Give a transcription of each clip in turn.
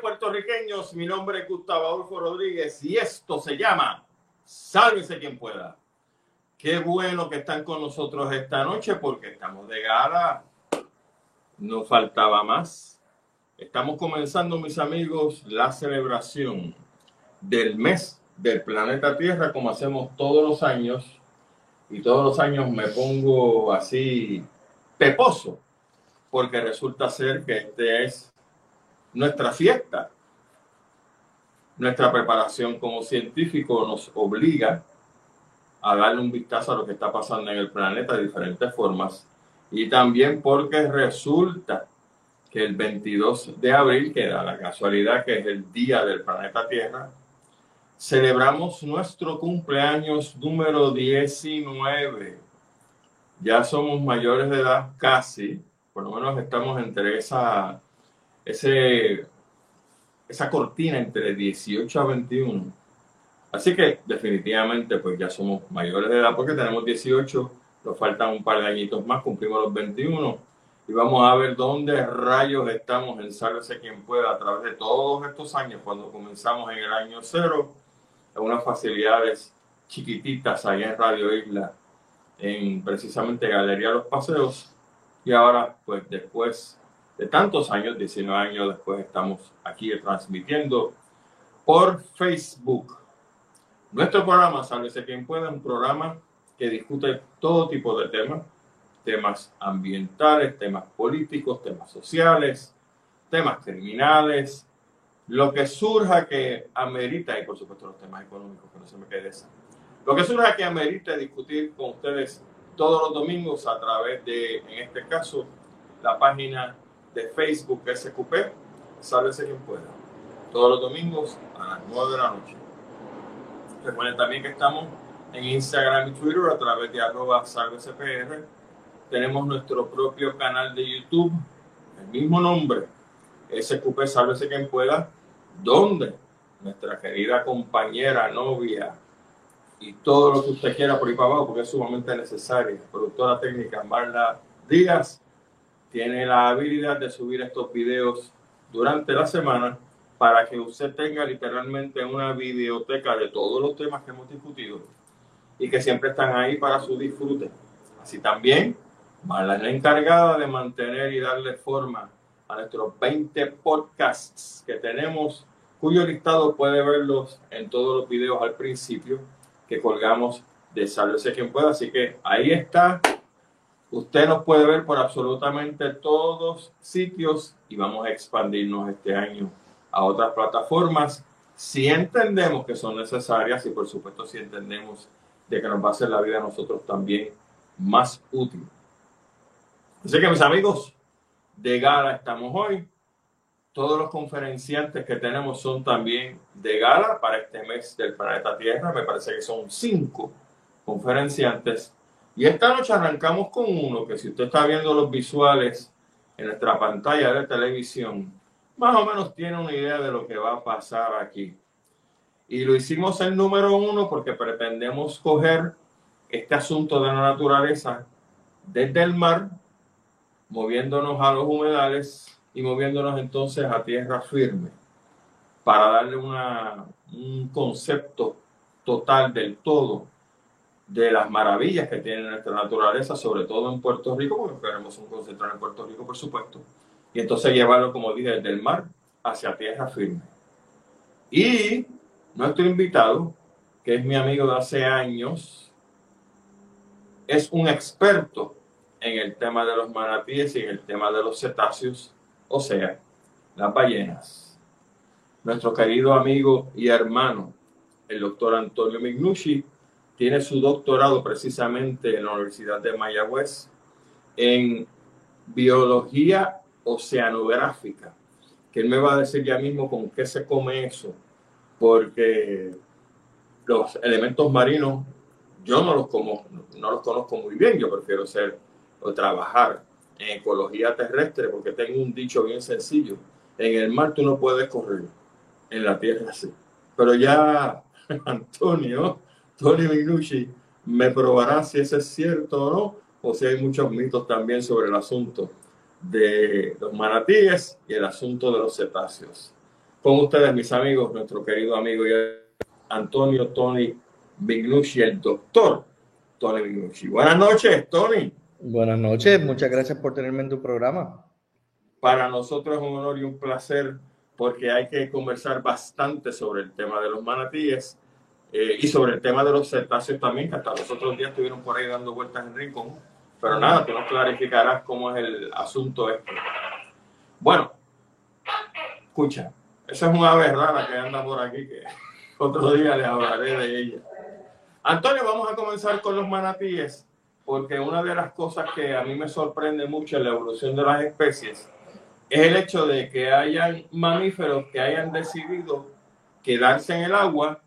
Puertorriqueños, mi nombre es Gustavo Adolfo Rodríguez y esto se llama Sálvese quien pueda. Qué bueno que están con nosotros esta noche porque estamos de gala. No faltaba más. Estamos comenzando, mis amigos, la celebración del mes del planeta Tierra como hacemos todos los años. Y todos los años me pongo así peposo porque resulta ser que este es nuestra fiesta. Nuestra preparación como científico nos obliga a darle un vistazo a lo que está pasando en el planeta de diferentes formas y también porque resulta que el 22 de abril, que da la casualidad que es el día del planeta Tierra, celebramos nuestro cumpleaños número 19. Ya somos mayores de edad casi, por lo menos estamos entre esa, ese, esa cortina entre 18 a 21 Así que definitivamente pues ya somos mayores de edad porque tenemos 18, nos faltan un par de añitos más, cumplimos los 21 y vamos a ver dónde rayos estamos en Sálvese quien pueda a través de todos estos años, cuando comenzamos en el año cero, unas facilidades chiquititas allá en Radio Isla, en precisamente Galería Los Paseos. Y ahora pues después de tantos años, 19 años después, estamos aquí transmitiendo por Facebook. Nuestro programa, Sálvese quien pueda, un programa que discute todo tipo de temas, temas ambientales, temas políticos, temas sociales, temas criminales, lo que surja que amerita, y por supuesto los temas económicos, que no se me quede esa. Lo que surja que amerita discutir con ustedes todos los domingos a través de, en este caso, la página de Facebook SQP, Sálvese quien pueda. Todos los domingos a las 9 de la noche. Recuerden también que estamos en Instagram y Twitter a través de arroba salvecpr. Tenemos nuestro propio canal de YouTube, el mismo nombre, SQP Sálvese quien pueda, donde nuestra querida compañera, novia y todo lo que usted quiera por ahí para abajo, porque es sumamente necesaria, productora técnica Marla Díaz, tiene la habilidad de subir estos videos durante la semana para que usted tenga literalmente una videoteca de todos los temas que hemos discutido y que siempre están ahí para su disfrute. Así también, Marla es la encargada de mantener y darle forma a nuestros 20 podcasts que tenemos, cuyo listado puede verlos en todos los videos al principio que colgamos de Sálvese quien pueda. Así que ahí está. Usted nos puede ver por absolutamente todos sitios y vamos a expandirnos este año a otras plataformas si entendemos que son necesarias y por supuesto si entendemos de que nos va a hacer la vida a nosotros también más útil. Así que mis amigos, de gala estamos hoy. Todos los conferenciantes que tenemos son también de gala para este mes del planeta Tierra. Me parece que son cinco conferenciantes. Y esta noche arrancamos con uno que si usted está viendo los visuales en nuestra pantalla de televisión, más o menos tiene una idea de lo que va a pasar aquí. Y lo hicimos el número uno porque pretendemos coger este asunto de la naturaleza desde el mar, moviéndonos a los humedales y moviéndonos entonces a tierra firme, para darle una, un concepto total del todo de las maravillas que tiene nuestra naturaleza, sobre todo en Puerto Rico, porque queremos un concentrar en Puerto Rico, por supuesto, y entonces llevarlo, como dije, desde el mar hacia tierra firme. Y nuestro invitado, que es mi amigo de hace años, es un experto en el tema de los manatíes y en el tema de los cetáceos, o sea, las ballenas. Nuestro querido amigo y hermano, el doctor Antonio Mignucci, tiene su doctorado precisamente en la Universidad de Mayagüez en biología oceanográfica, que él me va a decir ya mismo con qué se come eso, porque los elementos marinos yo no los como, no los conozco muy bien, yo prefiero ser o trabajar en ecología terrestre porque tengo un dicho bien sencillo, en el mar tú no puedes correr, en la tierra sí. Pero ya Antonio Tony Minucci me probará si eso es cierto o no, o si hay muchos mitos también sobre el asunto de los manatíes y el asunto de los cetáceos. Con ustedes, mis amigos, nuestro querido amigo Antonio Tony Mignucci, el doctor Tony Mignucci. Buenas noches, Tony. Buenas noches, muchas gracias por tenerme en tu programa. Para nosotros es un honor y un placer porque hay que conversar bastante sobre el tema de los manatíes eh, y sobre el tema de los cetáceos también, que hasta los otros días estuvieron por ahí dando vueltas en Rincón. Pero nada, tú nos clarificarás cómo es el asunto este. Bueno, escucha, esa es una verdad la que anda por aquí, que otro día les hablaré de ella. Antonio, vamos a comenzar con los manatíes, porque una de las cosas que a mí me sorprende mucho en la evolución de las especies es el hecho de que hayan mamíferos que hayan decidido quedarse en el agua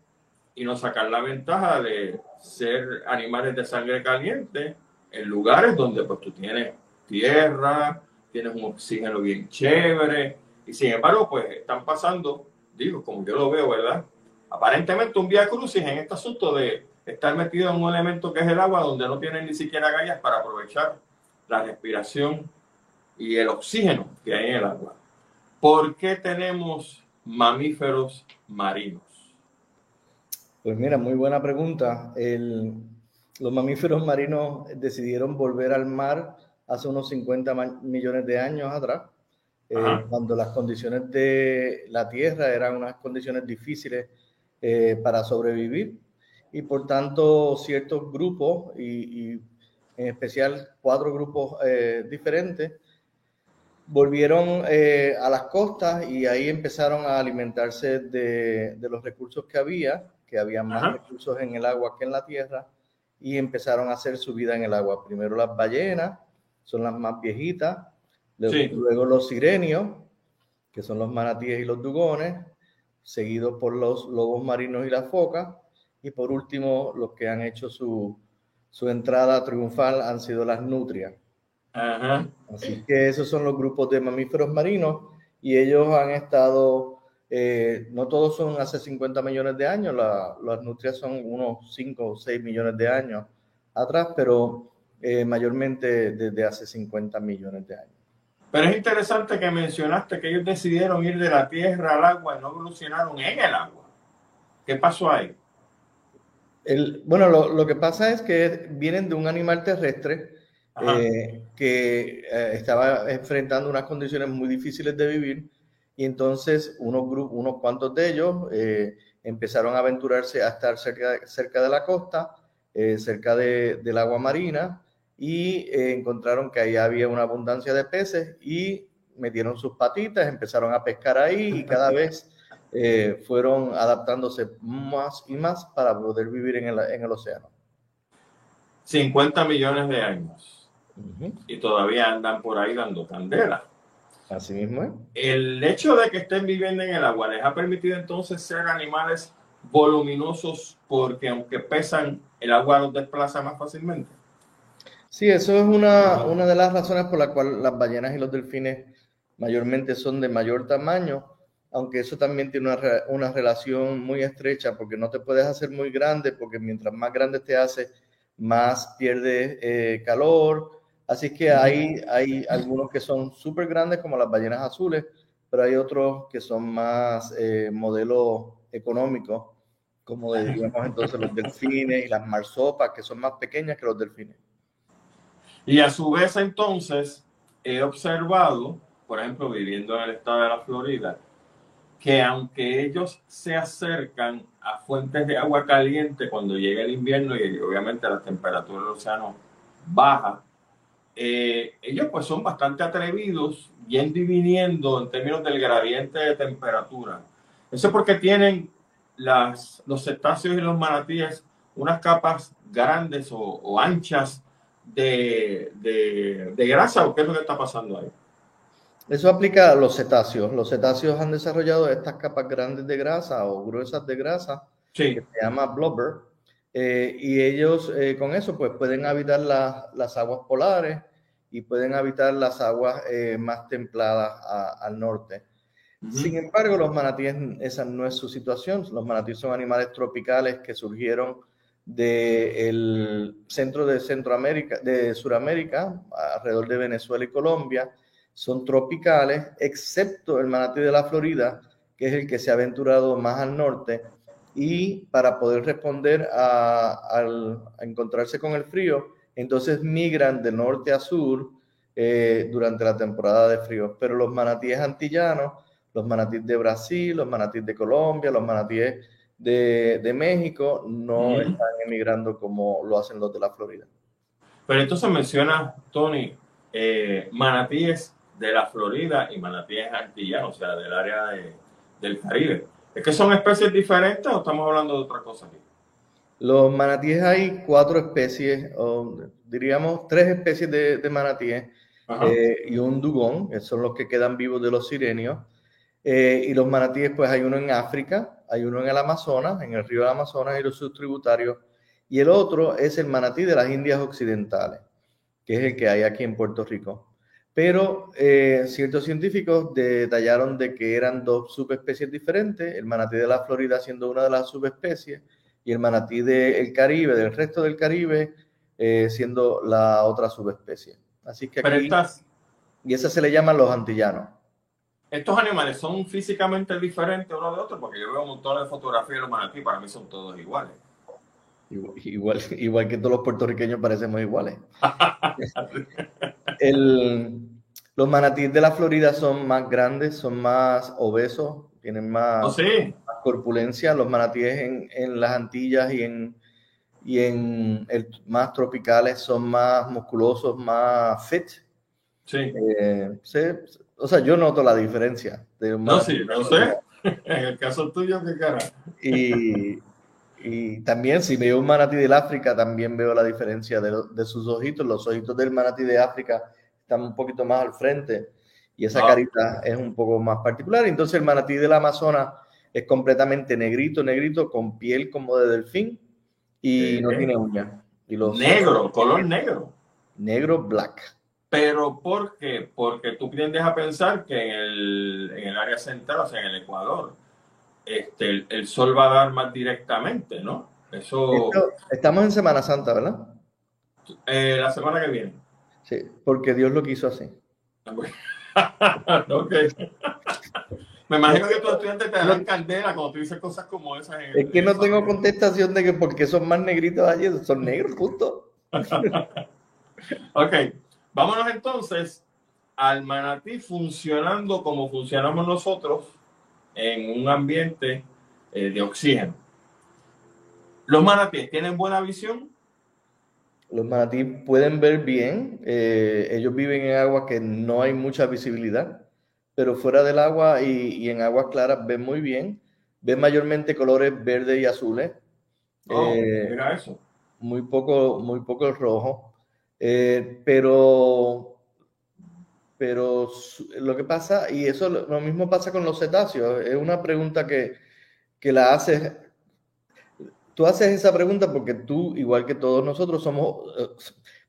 y no sacar la ventaja de ser animales de sangre caliente en lugares donde pues tú tienes tierra, tienes un oxígeno bien chévere y sin embargo pues están pasando, digo, como yo lo veo, ¿verdad? Aparentemente un vía crucis en este asunto de estar metido en un elemento que es el agua donde no tienen ni siquiera gallas para aprovechar la respiración y el oxígeno que hay en el agua. ¿Por qué tenemos mamíferos marinos? Pues mira, muy buena pregunta. los mamíferos marinos decidieron volver al mar hace unos 50 millones de años atrás, eh, cuando las condiciones de la Tierra eran unas condiciones difíciles eh, para sobrevivir y por tanto ciertos grupos y, en especial cuatro grupos eh, diferentes volvieron eh, a las costas y ahí empezaron a alimentarse de, los recursos que había, que había más recursos en el agua que en la tierra, y empezaron a hacer su vida en el agua. Primero las ballenas, son las más viejitas, luego, los sirenios, que son los manatíes y los dugones, seguidos por los lobos marinos y las focas, y por último los que han hecho su, su entrada triunfal han sido las nutrias. Así que esos son los grupos de mamíferos marinos y ellos han estado, eh, no todos son hace 50 millones de años, las nutrias son unos 5 o 6 millones de años atrás, pero eh, mayormente desde hace 50 millones de años. Pero es interesante que mencionaste que ellos decidieron ir de la tierra al agua y no evolucionaron en el agua. ¿Qué pasó ahí? El, bueno, lo, lo, que pasa es que vienen de un animal terrestre eh, que eh, estaba enfrentando unas condiciones muy difíciles de vivir y entonces unos, unos cuantos de ellos eh, empezaron a aventurarse a estar cerca, cerca de la costa, cerca de, del agua marina y encontraron que ahí había una abundancia de peces y metieron sus patitas, empezaron a pescar ahí y cada vez fueron adaptándose más y más para poder vivir en el, en el océano. 50 millones de años y todavía andan por ahí dando candela. Así mismo El hecho de que estén viviendo en el agua les ha permitido entonces ser animales voluminosos porque aunque pesan, el agua los desplaza más fácilmente. Sí, eso es una, una de las razones por la cual las ballenas y los delfines mayormente son de mayor tamaño, aunque eso también tiene una, una relación muy estrecha porque no te puedes hacer muy grande porque mientras más grande te haces, más pierdes eh, calor, Así que hay, hay algunos que son súper grandes como las ballenas azules, pero hay otros que son más eh, modelos económicos, como digamos entonces los delfines y las marsopas, que son más pequeñas que los delfines. Y a su vez entonces he observado, por ejemplo, viviendo en el estado de la Florida, que aunque ellos se acercan a fuentes de agua caliente cuando llega el invierno y obviamente la temperatura del océano baja, eh, ellos pues son bastante atrevidos, yendo y viniendo en términos del gradiente de temperatura. Eso es porque tienen las, los cetáceos y los manatíes unas capas grandes o, anchas de, de, grasa o qué es lo que está pasando ahí. Eso aplica a los cetáceos. Los cetáceos han desarrollado estas capas grandes de grasa o gruesas de grasa que se llama blubber. Eh, y ellos eh, con eso pues pueden habitar las aguas polares y pueden habitar las aguas eh, más templadas al norte. Sin embargo, los manatíes, esa no es su situación. Los manatíes son animales tropicales que surgieron del centro de Centroamérica, de Sudamérica, alrededor de Venezuela y Colombia, son tropicales, excepto el manatí de la Florida, que es el que se ha aventurado más al norte, y para poder responder a, encontrarse con el frío, entonces migran de norte a sur eh, durante la temporada de frío. Pero los manatíes antillanos, los manatíes de Brasil, los manatíes de Colombia, los manatíes de, México no están emigrando como lo hacen los de la Florida. Pero entonces menciona, Tony, eh, manatíes de la Florida y manatíes antillanos, o sea, del área del Caribe. ¿Es que son especies diferentes o estamos hablando de otra cosa aquí? Los manatíes hay cuatro especies, o diríamos tres especies de, manatíes eh, y un dugón, que son los que quedan vivos de los sirenios. Eh, y los manatíes, pues hay uno en África, hay uno en el Amazonas, en el río del Amazonas y los subtributarios, y el otro es el manatí de las Indias Occidentales, que es el que hay aquí en Puerto Rico. Pero eh, ciertos científicos detallaron de que eran dos subespecies diferentes, el manatí de la Florida siendo una de las subespecies y el manatí del Caribe, del resto del Caribe, eh, siendo la otra subespecie. Así que aquí, y esa se le llaman los antillanos. Estos animales son físicamente diferentes uno de otro, porque yo veo un montón de fotografías de los manatí, para mí son todos iguales. Igual, igual que todos los puertorriqueños parecemos iguales. el, los manatíes de la Florida son más grandes, son más obesos, tienen más, oh, corpulencia. Los manatíes en, en, las Antillas y en, y en el, más tropicales son más musculosos, más fit. Sí. Eh, o sea, yo noto la diferencia. no, sí, no sé. en el caso tuyo, qué cara. Y, y también si veo un manatí del África, también veo la diferencia de, de, sus ojitos. Los ojitos del manatí de África están un poquito más al frente y esa ah. carita es un poco más particular. Entonces el manatí del Amazonas es completamente negrito, negrito, con piel como de delfín y no tiene uñas. Y los negro, color negro. Negro, black. Pero ¿por qué? Porque tú tiendes a pensar que en el, en el área central, o sea, en el Ecuador, este, el, sol va a dar más directamente, ¿no? Eso. estamos en Semana Santa, ¿verdad? Eh, la semana que viene. Sí, porque Dios lo quiso así. ok. Me imagino que tus estudiantes te dan caldera cuando tú dices cosas como esas. es que no tengo contestación de que porque son más negritos allí, son negros, punto. ok, vámonos entonces al manatí funcionando como funcionamos nosotros en un ambiente eh, de oxígeno. ¿Los manatíes tienen buena visión? Los manatíes pueden ver bien. Eh, ellos viven en agua que no hay mucha visibilidad, pero fuera del agua y, en aguas claras ven muy bien. Ven mayormente colores verdes y azules. Oh, eh, mira eso. Muy poco, muy poco el rojo. pero pero lo que pasa, y eso lo mismo pasa con los cetáceos, es una pregunta que, que la haces, tú haces esa pregunta porque tú, igual que todos nosotros, somos, eh,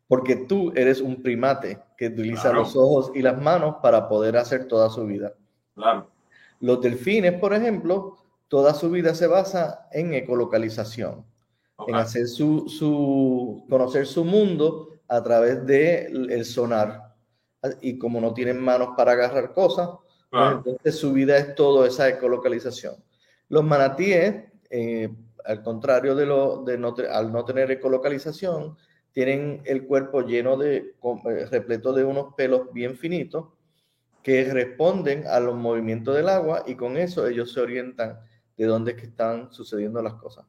porque tú eres un primate que utiliza los ojos y las manos para poder hacer toda su vida. Claro. Los delfines, por ejemplo, toda su vida se basa en ecolocalización, en hacer su, su, conocer su mundo a través del el sonar y como no tienen manos para agarrar cosas, pues entonces su vida es todo esa ecolocalización. Los manatíes, eh, al contrario de lo de no, al no tener ecolocalización, tienen el cuerpo lleno de, eh, repleto de unos pelos bien finitos que responden a los movimientos del agua y con eso ellos se orientan de dónde es que están sucediendo las cosas.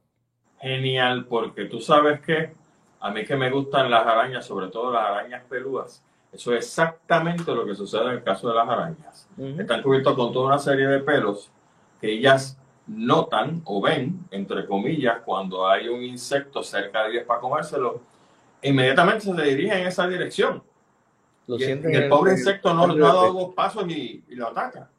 Genial, porque tú sabes que a mí que me gustan las arañas, sobre todo las arañas peludas, eso es exactamente lo que sucede en el caso de las arañas. Están cubiertos con toda una serie de pelos que ellas notan o ven, entre comillas, cuando hay un insecto cerca de ellas para comérselo, inmediatamente se dirigen en esa dirección. Lo y, el, pobre insecto no, ha dado dos pasos y, lo ataca.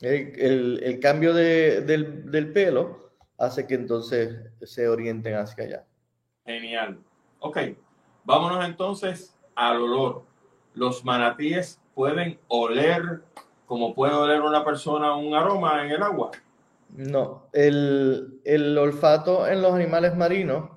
el, cambio del, del pelo hace que entonces se orienten hacia allá. Genial. Ok, vámonos entonces al olor. Los manatíes pueden oler como puede oler una persona un aroma en el agua. No, el, olfato en los animales marinos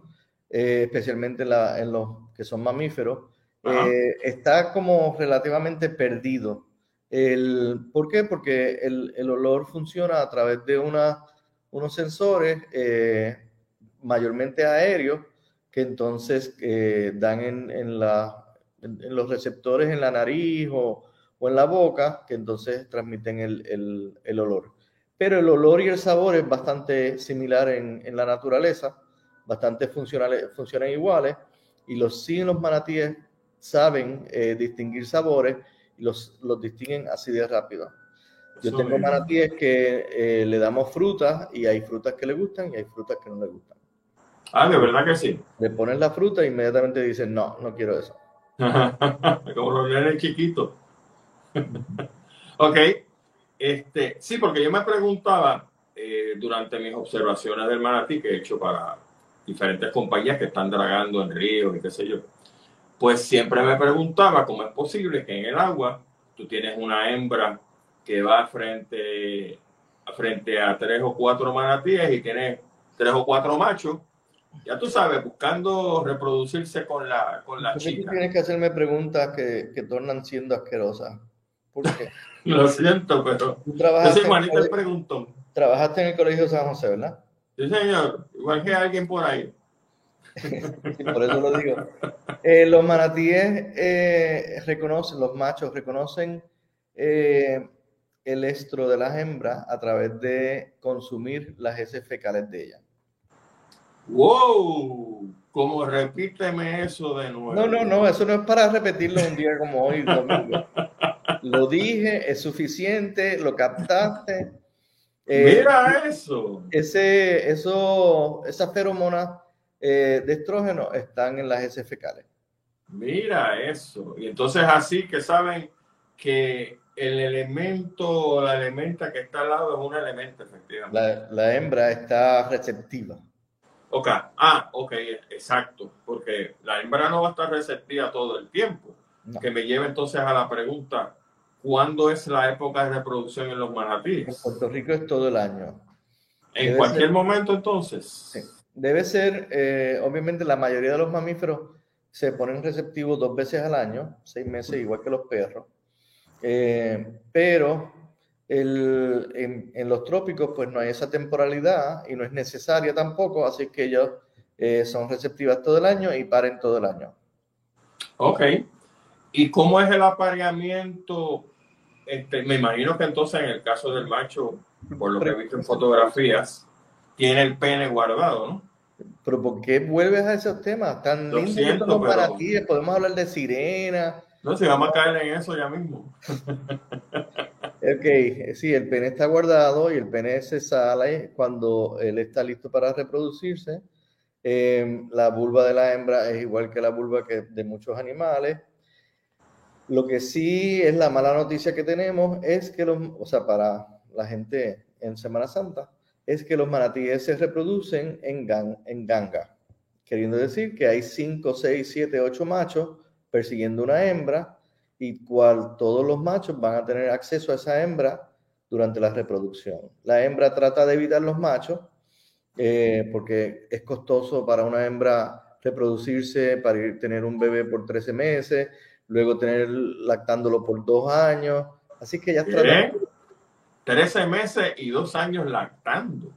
eh, especialmente en, los que son mamíferos, eh, está como relativamente perdido. El, ¿Por qué? Porque el, el, olor funciona a través de una, unos sensores mayormente aéreos que entonces dan en, en, la, en, los receptores en la nariz o, o, en la boca, que entonces transmiten el, el, el olor pero el olor y el sabor es bastante similar en, en la naturaleza, bastante funcionales, funcionan iguales, y los sí los manatíes saben eh, distinguir sabores y los, los distinguen así de rápido. Yo tengo manatíes que eh, le damos frutas y hay frutas que le gustan y hay frutas que no le gustan. Ah, de verdad que sí. Le pones la fruta e inmediatamente dicen, no, no quiero eso. Como los nenes chiquitos. ok. Este, sí, porque yo me preguntaba eh, durante mis observaciones del manatí que he hecho para diferentes compañías que están dragando en ríos y qué sé yo, pues siempre me preguntaba cómo es posible que en el agua tú tienes una hembra que va frente, frente a tres o cuatro manatíes y tienes tres o cuatro machos, ya tú sabes, buscando reproducirse con la, con la chica. tienes que hacerme preguntas que, que tornan siendo asquerosas. ¿Por qué? Lo siento, pero. trabajaste, trabajaste en el Colegio San José, ¿verdad? Sí, señor. Igual que alguien por ahí. por eso lo digo. Eh, los manatíes eh, reconocen, los machos reconocen eh, el estro de las hembras a través de consumir las heces fecales de ellas. ¡Wow! Como repíteme eso de nuevo. No, no, no, eso no es para repetirlo un día como hoy, domingo. Lo dije, es suficiente, lo captaste. Eh, Mira eso. Ese, eso, esas feromonas eh, de estrógeno están en las heces fecales. Mira eso. Y entonces así que saben que el elemento, la elementa que está al lado es un elemento, efectivamente. La, la hembra está receptiva. Ok, ah, ok, exacto, porque la hembra no va a estar receptiva todo el tiempo. Que me lleva entonces a la pregunta, ¿Cuándo es la época de reproducción en los manatíes? En Puerto Rico es todo el año. ¿En cualquier momento entonces? Sí. Debe ser, eh, obviamente la mayoría de los mamíferos se ponen receptivos dos veces al año, seis meses, igual que los perros. Eh, pero en, los trópicos pues no hay esa temporalidad y no es necesaria tampoco, así que ellos eh, son receptivas todo el año y paren todo el año. Ok. ¿Y cómo es el apareamiento este, me imagino que entonces en el caso del macho, por lo que he visto en fotografías, tiene el pene guardado, ¿no? Pero ¿por qué vuelves a esos temas tan lindos para ti? Podemos hablar de sirena. No, si vamos a caer en eso ya mismo. ok, sí, el pene está guardado y el pene se sale cuando él está listo para reproducirse. Em, la vulva de la hembra es igual que la vulva de muchos animales. Lo que sí es la mala noticia que tenemos es que los, o sea, para la gente en Semana Santa, es que los manatíes se reproducen en, en ganga, queriendo decir que hay 5, 6, 7, 8 machos persiguiendo una hembra y cual todos los machos van a tener acceso a esa hembra durante la reproducción. La hembra trata de evitar los machos eh, porque es costoso para una hembra reproducirse, para ir, tener un bebé por 13 meses, luego tener lactándolo por dos años. Así que ya está. 13 meses y dos años lactando.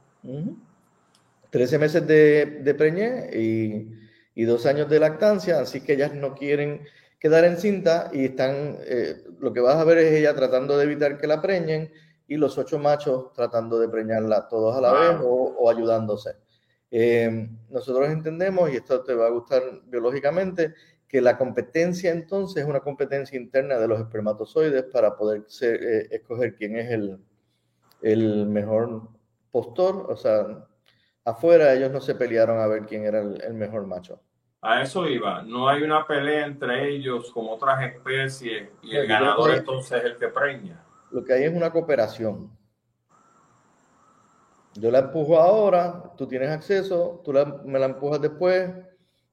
13 meses de, de preñé y, y, dos años de lactancia, así que ellas no quieren quedar en cinta y están, eh, lo que vas a ver es ella tratando de evitar que la preñen y los ocho machos tratando de preñarla todos a la vez o, ayudándose. Eh, nosotros entendemos, y esto te va a gustar biológicamente, que la competencia entonces es una competencia interna de los espermatozoides para poder eh, escoger quién es el, el, mejor postor. O sea, afuera ellos no se pelearon a ver quién era el, mejor macho. A eso iba. No hay una pelea entre ellos con otras especies y el ganador entonces es el que preña. Lo que hay es una cooperación. Yo la empujo ahora, tú tienes acceso, tú me la empujas después,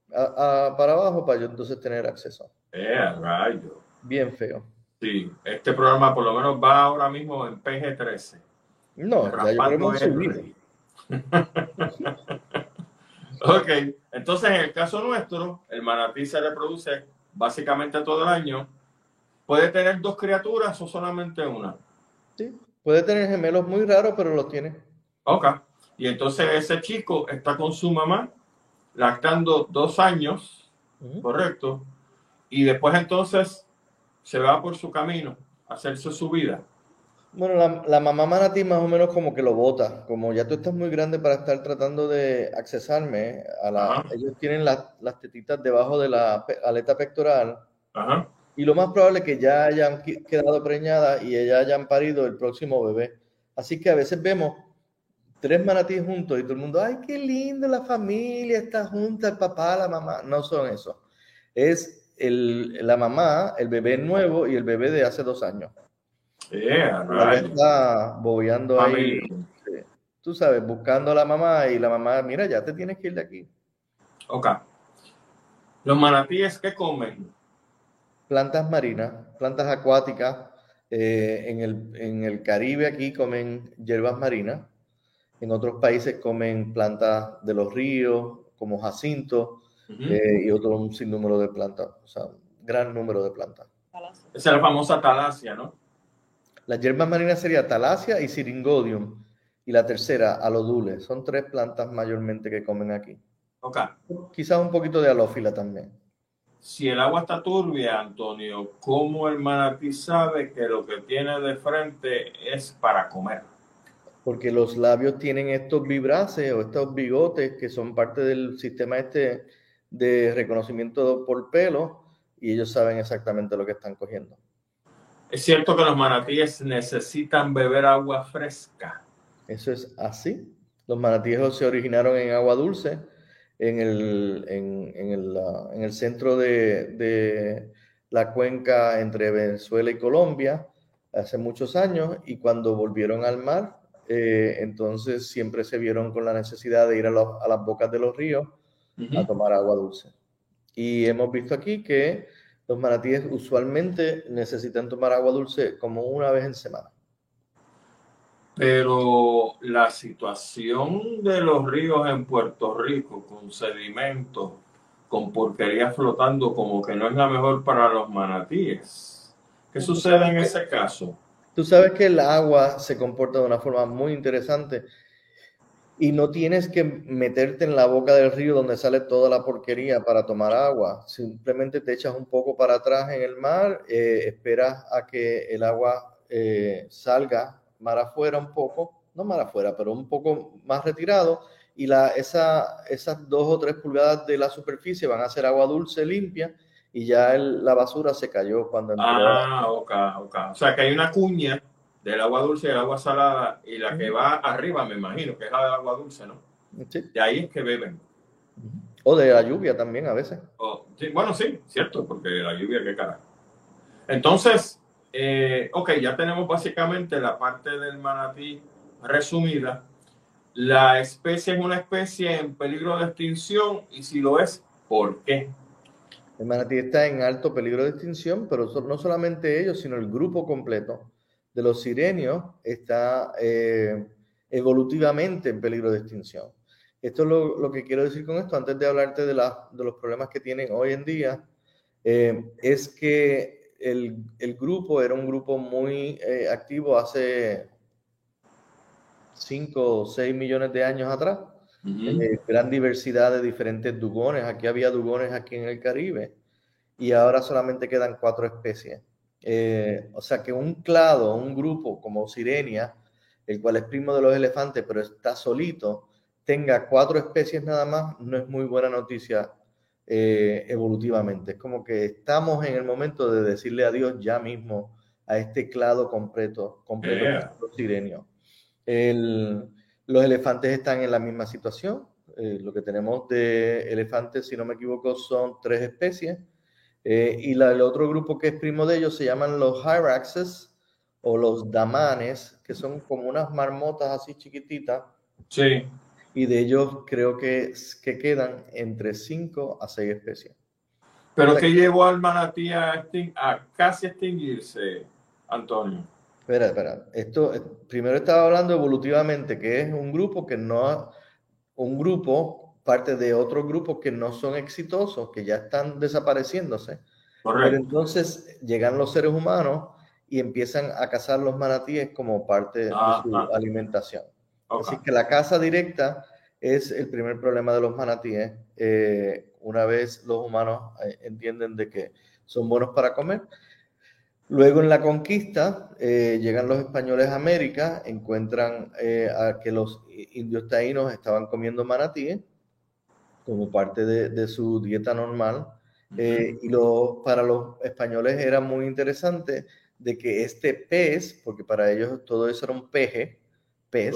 para abajo para yo entonces tener acceso. Eh, rayo. Bien feo. Sí, este programa por lo menos va ahora mismo en PG-13. No, ya yo creo que Ok, entonces en el caso nuestro, el manatí se reproduce básicamente todo el año. ¿Puede tener dos criaturas o solamente una? Sí, puede tener gemelos muy raros, pero los tiene. Ok, y entonces ese chico está con su mamá lactando dos años, correcto, y después entonces se va por su camino a hacerse su vida. Bueno, la, la, mamá manatí más o menos como que lo bota, como ya tú estás muy grande para estar tratando de accesarme a la... Ellos tienen las tetitas debajo de la aleta pectoral y lo más probable es que ya hayan quedado preñadas y ellas hayan parido el próximo bebé. Así que a veces vemos tres manatíes juntos y todo el mundo, ay, qué lindo, la familia está junta, el papá, la mamá. No son eso. Es el, la mamá, el bebé nuevo y el bebé de hace dos años. Yeah, Está bobeando ahí. Tú sabes, buscando a la mamá y la mamá, mira, ya te tienes que ir de aquí. Ok. ¿Los manatíes qué comen? Plantas marinas, plantas acuáticas. Eh, en, el, en el Caribe aquí comen hierbas marinas. En otros países comen plantas de los ríos, como jacinto, eh, y otro un sinnúmero de plantas, o sea, un gran número de plantas. Esa es la famosa talasia, ¿no? La hierbas marinas sería talasia y syringodium. Y la tercera, alodule. Son tres plantas mayormente que comen aquí. Ok. Quizás un poquito de alófila también. Si el agua está turbia, Antonio, ¿cómo el manatí sabe que lo que tiene de frente es para comer? Porque los labios tienen estos vibraces o estos bigotes que son parte del sistema este de reconocimiento por pelo y ellos saben exactamente lo que están cogiendo. Es cierto que los manatíes necesitan beber agua fresca. Eso es así. Los manatíes se originaron en agua dulce, en el, en, el, centro de, la cuenca entre Venezuela y Colombia hace muchos años y cuando volvieron al mar, eh, entonces siempre se vieron con la necesidad de ir a, las bocas de los ríos a tomar agua dulce. Y hemos visto aquí que los manatíes usualmente necesitan tomar agua dulce como una vez en semana. Pero la situación de los ríos en Puerto Rico con sedimentos, con porquería flotando, como que no es la mejor para los manatíes. ¿Qué sucede en ese caso? Tú sabes que el agua se comporta de una forma muy interesante y no tienes que meterte en la boca del río donde sale toda la porquería para tomar agua. Simplemente te echas un poco para atrás en el mar, eh, esperas a que el agua eh, salga mar afuera un poco, no mar afuera, pero un poco más retirado, y la, esa, esas dos o tres pulgadas de la superficie van a ser agua dulce, limpia, y ya la basura se cayó cuando Ah, ok, ok. O sea que hay una cuña del agua dulce y el agua salada, y la que va arriba, me imagino, que es la del agua dulce, ¿no? De ahí es que beben. O de la lluvia también a veces. bueno, sí, cierto, porque la lluvia, qué cara. Entonces, eh, ok, ya tenemos básicamente la parte del manatí resumida. La especie es una especie en peligro de extinción y si lo es, ¿por qué? El manatí está en alto peligro de extinción, pero no solamente ellos, sino el grupo completo de los sirenios está eh, evolutivamente en peligro de extinción. Esto es lo, que quiero decir con esto, antes de hablarte de, de los problemas que tienen hoy en día, eh, es que el, el, grupo era un grupo muy eh, activo hace 5 o 6 millones de años atrás. gran diversidad de diferentes dugones. Aquí había dugones aquí en el Caribe y ahora solamente quedan cuatro especies. Eh, o sea que un clado, un grupo como Sirenia, el cual es primo de los elefantes, pero está solito, tenga cuatro especies nada más, no es muy buena noticia eh, evolutivamente. Es como que estamos en el momento de decirle adiós ya mismo a este clado completo, completo de los sirenios. los elefantes están en la misma situación. Eh, lo que tenemos de elefantes, si no me equivoco, son tres especies. Eh, y el otro grupo que es primo de ellos se llaman los Hyraxes o los Damanes, que son como unas marmotas así chiquititas. Sí. Y de ellos creo que, que quedan entre 5 a 6 especies. ¿Pero qué llevó al manatí a, a, casi extinguirse, Antonio? Espera, espera. Esto, primero estaba hablando evolutivamente, que es un grupo que no... Un grupo parte de otros grupos que no son exitosos, que ya están desapareciéndose. Pero entonces llegan los seres humanos y empiezan a cazar los manatíes como parte de su alimentación. Así que la caza directa es el primer problema de los manatíes. Eh, una vez los humanos eh, entienden de que son buenos para comer. Luego en la conquista eh, llegan los españoles a América, encuentran a que los indios taínos estaban comiendo manatíes como parte de, su dieta normal. y lo, para los españoles era muy interesante de que este pez, porque para ellos todo eso era un peje, pez,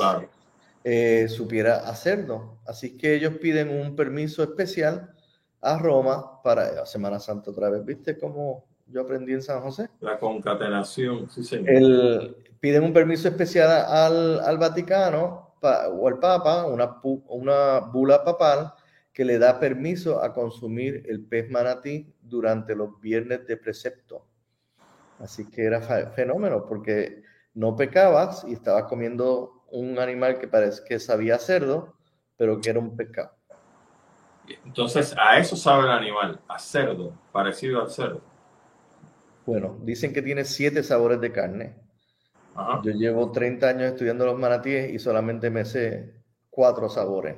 eh, supiera hacerlo. Así que ellos piden un permiso especial a Roma para Semana Santa otra vez. ¿Viste cómo yo aprendí en San José? La concatenación, sí, señor. El, piden un permiso especial al, al Vaticano o al Papa, una, una bula papal, que le da permiso a consumir el pez manatí durante los viernes de precepto. Así que era fenómeno porque no pecabas y estabas comiendo un animal que parece que sabía cerdo, pero que era un pecado. Entonces, a eso sabe el animal, a cerdo, parecido al cerdo. Bueno, dicen que tiene siete sabores de carne. Yo llevo 30 años estudiando los manatíes y solamente me sé cuatro sabores.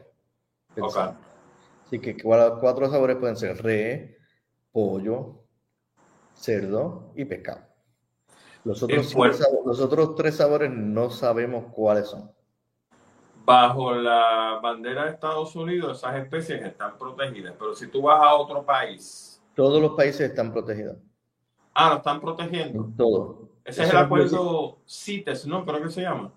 Así que cuatro sabores pueden ser re, pollo, cerdo y pescado. Los otros, tres sabores no sabemos cuáles son. Bajo la bandera de Estados Unidos, esas especies están protegidas, pero si tú vas a otro país. Todos los países están protegidos. Ah, lo están protegiendo. Todo. Ese es el acuerdo CITES, ¿no? Creo que se llama.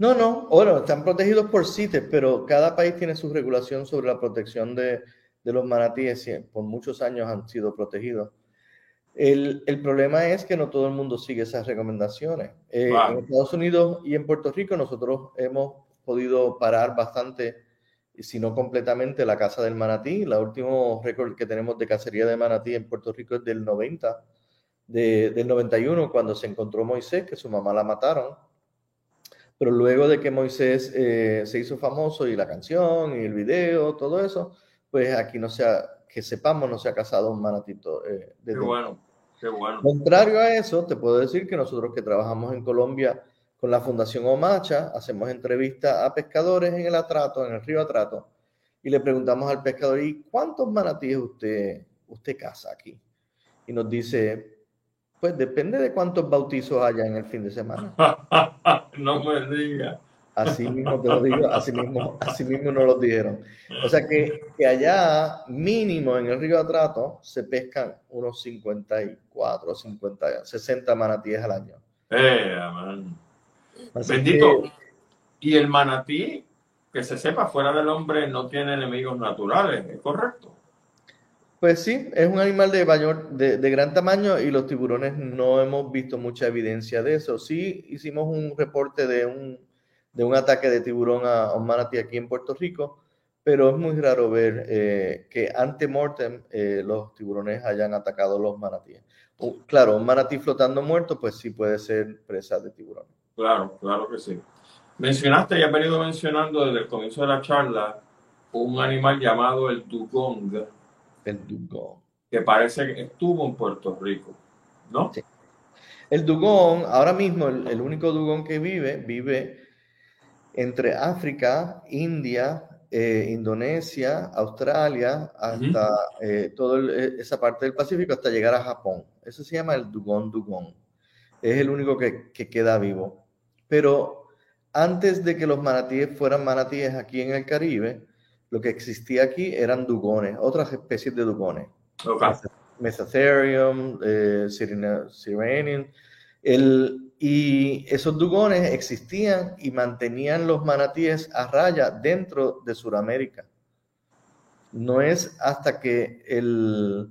No, no, bueno, están protegidos por CITES, pero cada país tiene su regulación sobre la protección de, de los manatíes. Por muchos años han sido protegidos. El, el, problema es que no todo el mundo sigue esas recomendaciones. Eh, en Estados Unidos y en Puerto Rico nosotros hemos podido parar bastante, si no completamente, la caza del manatí. La último récord que tenemos de cacería de manatí en Puerto Rico es del 90, de, del 91, cuando se encontró Moisés, que su mamá la mataron. Pero luego de que Moisés eh, se hizo famoso y la canción y el video, todo eso, pues aquí no se ha, que sepamos no se ha casado un manatito. Eh, qué bueno, qué bueno. Contrario a eso, te puedo decir que nosotros que trabajamos en Colombia con la Fundación Omacha, hacemos entrevistas a pescadores en el Atrato, en el río Atrato, y le preguntamos al pescador, ¿y cuántos manatíes usted, usted caza aquí? Y nos dice, pues depende de cuántos bautizos haya en el fin de semana. no me diga. Así mismo te lo digo, así mismo, así mismo nos lo dijeron. O sea que, que, allá mínimo en el río Atrato se pescan unos 54, 50, 60 manatíes al año. Eh, Bendito. y el manatí, que se sepa, fuera del hombre no tiene enemigos naturales, ¿es correcto? Pues sí, es un animal de, mayor, de, de, gran tamaño y los tiburones no hemos visto mucha evidencia de eso. Sí hicimos un reporte de un de un ataque de tiburón a, un manatí aquí en Puerto Rico, pero es muy raro ver eh, que ante mortem eh, los tiburones hayan atacado los manatíes. claro, un manatí flotando muerto, pues sí puede ser presa de tiburón. Claro, claro que sí. Mencionaste y has venido mencionando desde el comienzo de la charla un animal llamado el dugong. El dugong. Que parece que estuvo en Puerto Rico, ¿no? Sí. El dugong, ahora mismo el, el único dugong que vive, vive entre África, India, eh, Indonesia, Australia, hasta eh, toda eh, esa parte del Pacífico, hasta llegar a Japón. Eso se llama el dugong dugong. Es el único que, queda vivo. Pero antes de que los manatíes fueran manatíes aquí en el Caribe, lo que existía aquí eran dugones, otras especies de dugones. Okay. Mesotherium, eh, El, y esos dugones existían y mantenían los manatíes a raya dentro de Sudamérica. No es hasta que el,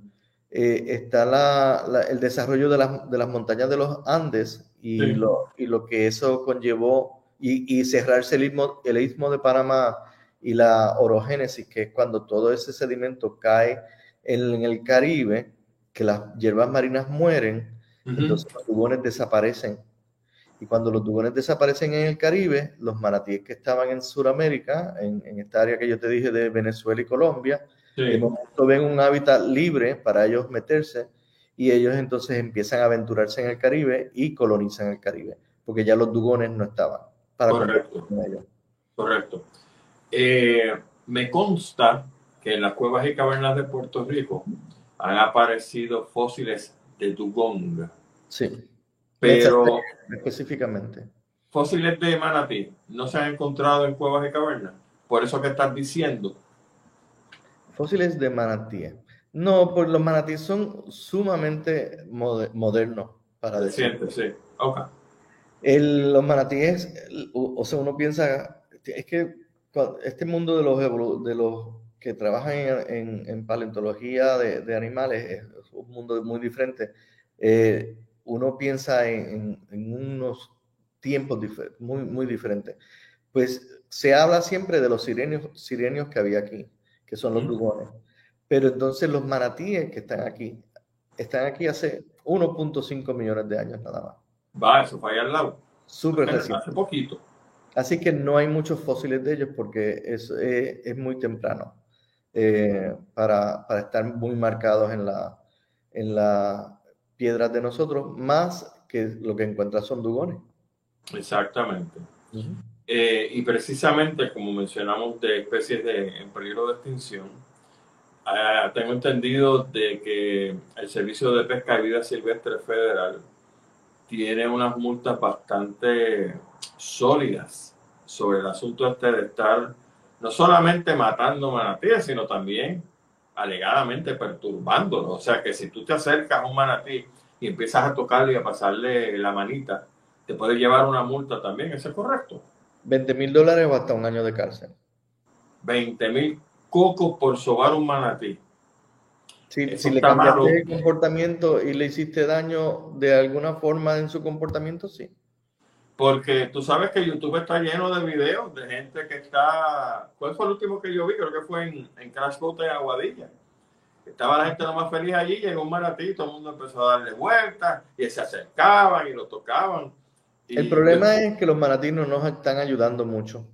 eh, está el desarrollo de, las montañas de los Andes y, lo, y lo que eso conllevó y, cerrarse el istmo, el istmo de Panamá y la orogénesis, que es cuando todo ese sedimento cae en, el Caribe, que las hierbas marinas mueren, entonces los dugones desaparecen Y cuando los dugones desaparecen en el Caribe, los manatíes que estaban en Sudamérica, en, esta área que yo te dije de Venezuela y Colombia, de momento ven un hábitat libre para ellos meterse y ellos entonces empiezan a aventurarse en el Caribe y colonizan el Caribe, porque ya los dugones no estaban para Correcto. Con ellos. Correcto. Eh, me consta que en las cuevas y cavernas de Puerto Rico han aparecido fósiles de dugong. Sí. Pero específicamente. Fósiles de manatí no se han encontrado en cuevas y cavernas. Por eso que estás diciendo. Fósiles de manatí. No, pues los manatíes son sumamente modernos para decir. Sí, ok. los manatíes, o, sea, uno piensa, es que este mundo de los, de los que trabajan en, paleontología de, animales es un mundo muy diferente. Eh, uno piensa en, unos tiempos muy, muy diferentes. Pues se habla siempre de los sirenios, sirenios que había aquí, que son los dugones. Pero entonces los manatíes que están aquí, están aquí hace 1.5 millones de años nada más. Va, eso fue allá al lado. Súper reciente. Hace poquito. Así que no hay muchos fósiles de ellos porque es, eh, es muy temprano eh, para, para, estar muy marcados en la, en la piedras de nosotros, más que lo que encuentras son dugones. Exactamente. Eh, y precisamente, como mencionamos, de especies de, en peligro de extinción, ah, tengo entendido de que el Servicio de Pesca y Vida Silvestre Federal tiene unas multas bastante sólidas sobre el asunto este de estar no solamente matando manatíes, sino también alegadamente perturbándolo. O sea que si tú te acercas a un manatí y empiezas a tocarle y a pasarle la manita, te puede llevar una multa también. ¿Eso es correcto? 20 mil dólares o hasta un año de cárcel. 20 mil cocos por sobar un manatí. Si, si le cambiaste el comportamiento y le hiciste daño de alguna forma en su comportamiento, sí. Porque tú sabes que YouTube está lleno de videos de gente que está. ¿Cuál fue el último que yo vi? Creo que fue en, en Crash Boat en Aguadilla. Estaba la gente lo más feliz allí, llegó un maratí, todo el mundo empezó a darle vueltas y se acercaban y lo tocaban. el problema es que los maratí no nos están ayudando mucho.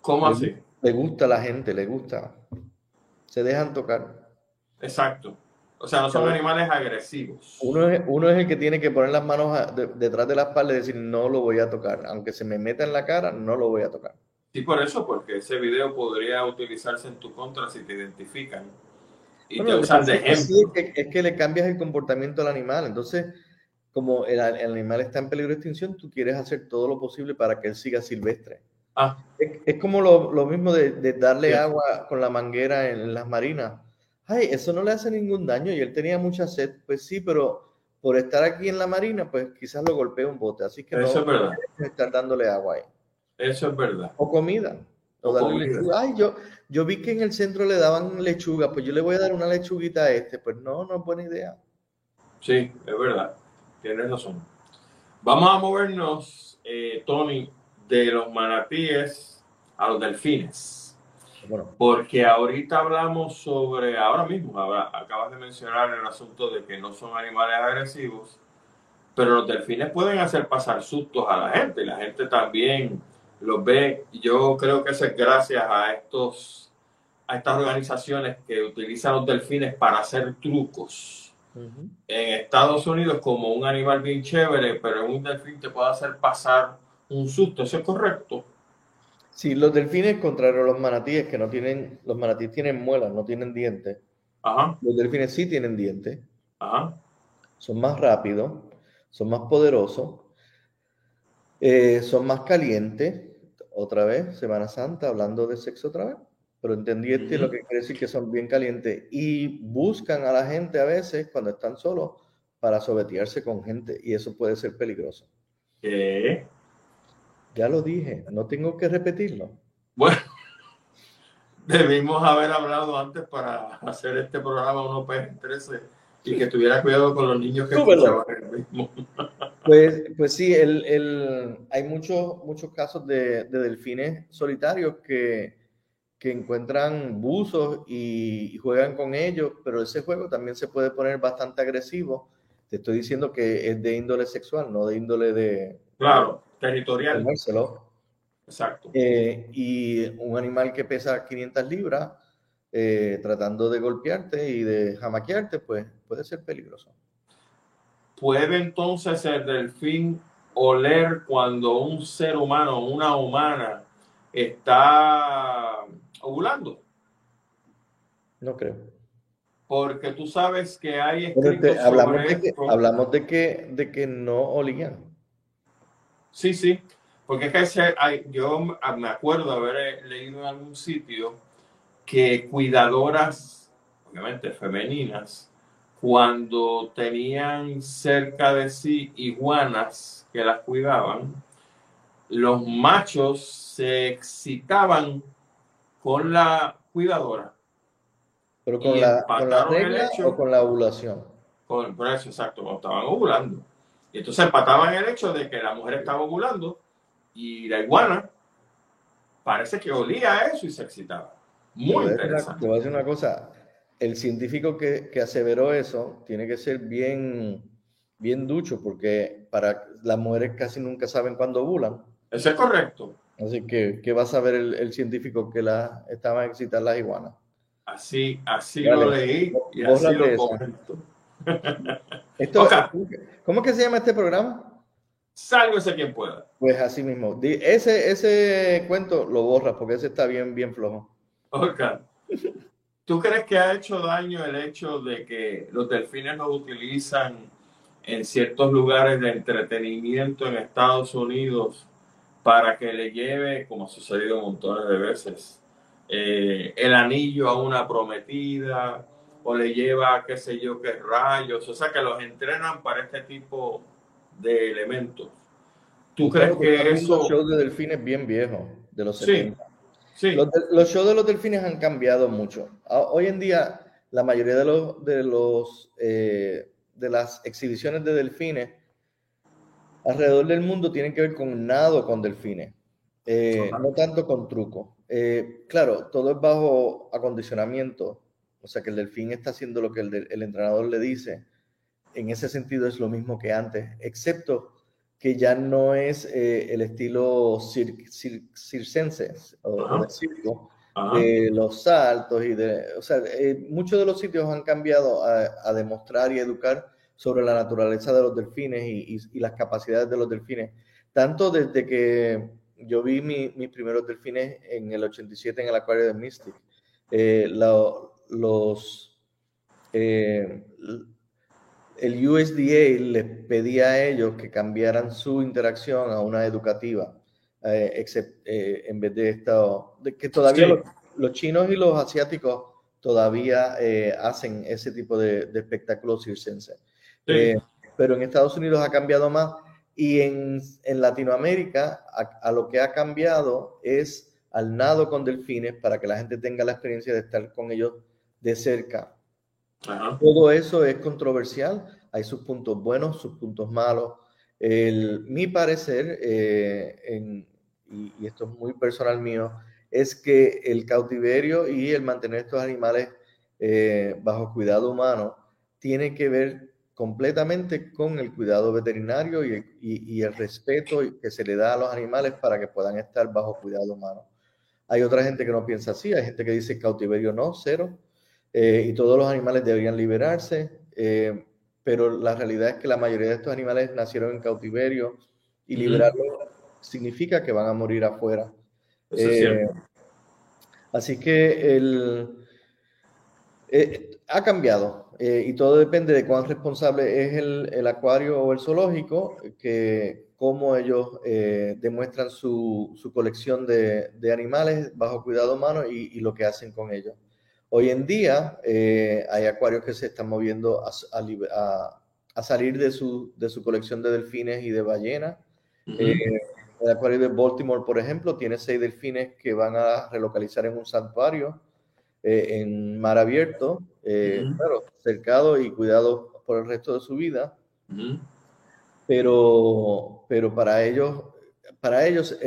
¿Cómo así? Le gusta a la gente, le gusta. Se dejan tocar. Exacto. O sea, no son animales agresivos. Uno es, uno es el que tiene que poner las manos detrás de la espalda y decir, no lo voy a tocar. Aunque se me meta en la cara, no lo voy a tocar. Sí, por eso, porque ese video podría utilizarse en tu contra si te identifican y te usan de ejemplo. Es que, le cambias el comportamiento al animal. Entonces, como el, animal está en peligro de extinción, tú quieres hacer todo lo posible para que él siga silvestre. Ah. Es, como lo, mismo de, darle agua con la manguera en las marinas ay, eso no le hace ningún daño y él tenía mucha sed. Pues sí, pero por estar aquí en la marina, pues quizás lo golpea un bote. Así que eso no es estar dándole agua ahí. Eso es verdad. O comida. O, darle lechuga. Ay, yo, yo vi que en el centro le daban lechuga, pues yo le voy a dar una lechuguita a este. Pues no, no es buena idea. Sí, es verdad. Tienes razón. Vamos a movernos, eh, Tony, de los manatíes a los delfines. Porque ahorita hablamos sobre, ahora mismo, acabas de mencionar el asunto de que no son animales agresivos, pero los delfines pueden hacer pasar sustos a la gente, y la gente también los ve. Yo creo que eso es gracias a estos a estas organizaciones que utilizan los delfines para hacer trucos. En Estados Unidos, como un animal bien chévere, pero un delfín te puede hacer pasar un susto, ¿eso es correcto? Sí, los delfines, contrario a los manatíes, que no tienen, los manatíes tienen muelas, no tienen dientes. Los delfines sí tienen dientes. Son más rápidos, son más poderosos, eh, son más calientes. Otra vez, Semana Santa, hablando de sexo otra vez. Pero entendí este lo que quiere decir que son bien calientes y buscan a la gente a veces cuando están solos para sobetearse con gente y eso puede ser peligroso. ¿Qué? Ya lo dije, no tengo que repetirlo. Bueno, debimos haber hablado antes para hacer este programa uno PS13 y que tuviera cuidado con los niños que escuchaban el mismo. Pues, pues sí, el, el, hay muchos, muchos casos de, de delfines solitarios que, que encuentran buzos y, juegan con ellos, pero ese juego también se puede poner bastante agresivo te estoy diciendo que es de índole sexual, no de índole de... Claro, territorial. Exacto. Eh, y un animal que pesa 500 libras, eh, tratando de golpearte y de jamaquearte, pues puede ser peligroso. ¿Puede entonces el delfín oler cuando un ser humano, una humana, está ovulando? No creo. Porque tú sabes que hay hablamos, de que, hablamos de que, de que no olían. Sí, sí. Porque es que hay, yo me acuerdo haber leído en algún sitio que cuidadoras, obviamente femeninas, cuando tenían cerca de sí iguanas que las cuidaban, los machos se excitaban con la cuidadora. ¿Pero con, la, regla o con la ovulación? Con, por eso, exacto, cuando estaban ovulando. Y entonces empataban el hecho de que la mujer estaba ovulando y la iguana parece que olía a eso y se excitaba. Muy interesante. te voy a decir una cosa, el científico que, que, aseveró eso tiene que ser bien, bien ducho, porque para las mujeres casi nunca saben cuándo ovulan. Eso es correcto. Así que, ¿qué va a saber el, el científico que la, estaban a excitar las iguanas? Así, así lo leí y así lo comento. Esto, ¿Cómo que se llama este programa? Sálvese quien pueda. Pues así mismo. Ese, ese cuento lo borras porque ese está bien, bien flojo. Ok. ¿Tú crees que ha hecho daño el hecho de que los delfines los utilizan en ciertos lugares de entretenimiento en Estados Unidos para que le lleve, como ha sucedido montones de veces, eh, el anillo a una prometida o le lleva qué sé yo qué rayos? O sea, que los entrenan para este tipo de elementos. ¿Tú crees que eso... Los shows de delfines bien viejos, de los 70. Los, shows de los delfines han cambiado mucho. Hoy en día, la mayoría de los, de los eh, de las exhibiciones de delfines alrededor del mundo tienen que ver con nado con delfines, eh, no tanto con truco. Eh, claro, todo es bajo acondicionamiento, o sea que el delfín está haciendo lo que el, el entrenador le dice. En ese sentido es lo mismo que antes, excepto que ya no es eh, el estilo circense o, de circo, de los saltos y de, o sea, eh, muchos de los sitios han cambiado a, demostrar y educar sobre la naturaleza de los delfines y, las capacidades de los delfines, tanto desde que yo vi mis primeros delfines en el 87 en el acuario de Mystic, eh, los el USDA les pedía a ellos que cambiaran su interacción a una educativa, eh, eh, en vez de esto, de que todavía los, chinos y los asiáticos todavía eh, hacen ese tipo de, espectáculos circenses. pero en Estados Unidos ha cambiado más y en, Latinoamérica a, lo que ha cambiado es al nado con delfines para que la gente tenga la experiencia de estar con ellos de cerca todo eso es controversial, hay sus puntos buenos, sus puntos malos. El, mi parecer, eh, y, esto es muy personal mío, es que el cautiverio y el mantener estos animales eh, bajo cuidado humano tiene que ver completamente con el cuidado veterinario y, y, el respeto que se le da a los animales para que puedan estar bajo cuidado humano. Hay otra gente que no piensa así, hay gente que dice cautiverio no, cero. Eh, y todos los animales deberían liberarse, eh, pero la realidad es que la mayoría de estos animales nacieron en cautiverio y liberarlos significa que van a morir afuera. Eh, así que el, ha cambiado y todo depende de cuán responsable es el, acuario o el zoológico, que cómo ellos demuestran su, colección de, animales bajo cuidado humano y lo que hacen con ellos. Hoy en día eh, hay acuarios que se están moviendo a, salir de su, de su, colección de delfines y de ballenas. Eh, el acuario de Baltimore, por ejemplo, tiene seis delfines que van a relocalizar en un santuario eh, en mar abierto, claro, cercado y cuidado por el resto de su vida. Pero, pero para ellos, para ellos,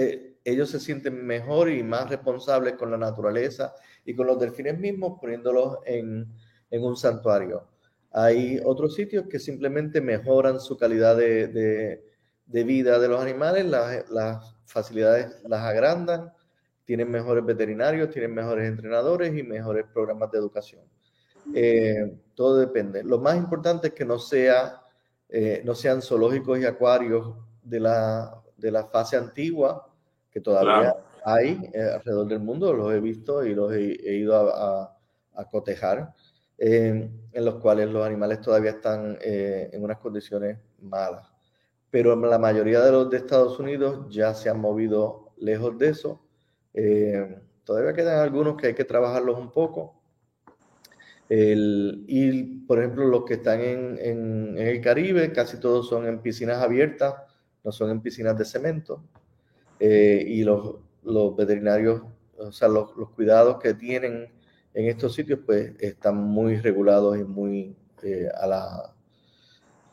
ellos se sienten mejor y más responsables con la naturaleza y con los delfines mismos poniéndolos en, en un santuario. Hay otros sitios que simplemente mejoran su calidad de, vida de los animales, las, facilidades las agrandan, tienen mejores veterinarios, tienen mejores entrenadores y mejores programas de educación. Eh, todo depende. Lo más importante es que no, sea, eh, no sean zoológicos y acuarios de la, de la fase antigua, que todavía hay eh, alrededor del mundo, los he visto y los he, ido a, a, cotejar, en los cuales los animales todavía están en unas condiciones malas. Pero la mayoría de los de Estados Unidos ya se han movido lejos de eso. todavía quedan algunos que hay que trabajarlos un poco, el, y, por ejemplo, los que están en, en, el Caribe, casi todos son en piscinas abiertas, no son en piscinas de cemento. Eh, y los, los, veterinarios, o sea, los, los, cuidados que tienen en estos sitios, pues están muy regulados y muy eh, a, la,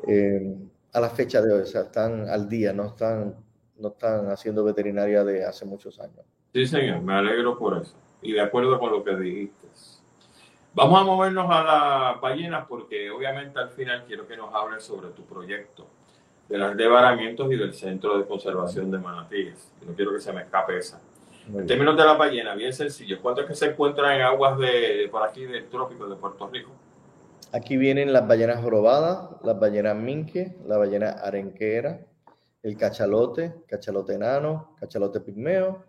eh, a la fecha de hoy, o sea, están al día, no están, no están haciendo veterinaria de hace muchos años. Sí, señor, me alegro por eso. Y de acuerdo con lo que dijiste. Vamos a movernos a las ballenas porque obviamente al final quiero que nos hables sobre tu proyecto de las devaramientos y del Centro de Conservación de Manatíes. No quiero que se me escape esa. en términos de la ballena, bien sencillo. ¿Cuántos que se encuentran en aguas de por aquí del trópico de Puerto Rico? Aquí vienen las ballenas jorobadas, las ballenas minque, la ballena arenquera, el cachalote, cachalote enano, cachalote pigmeo,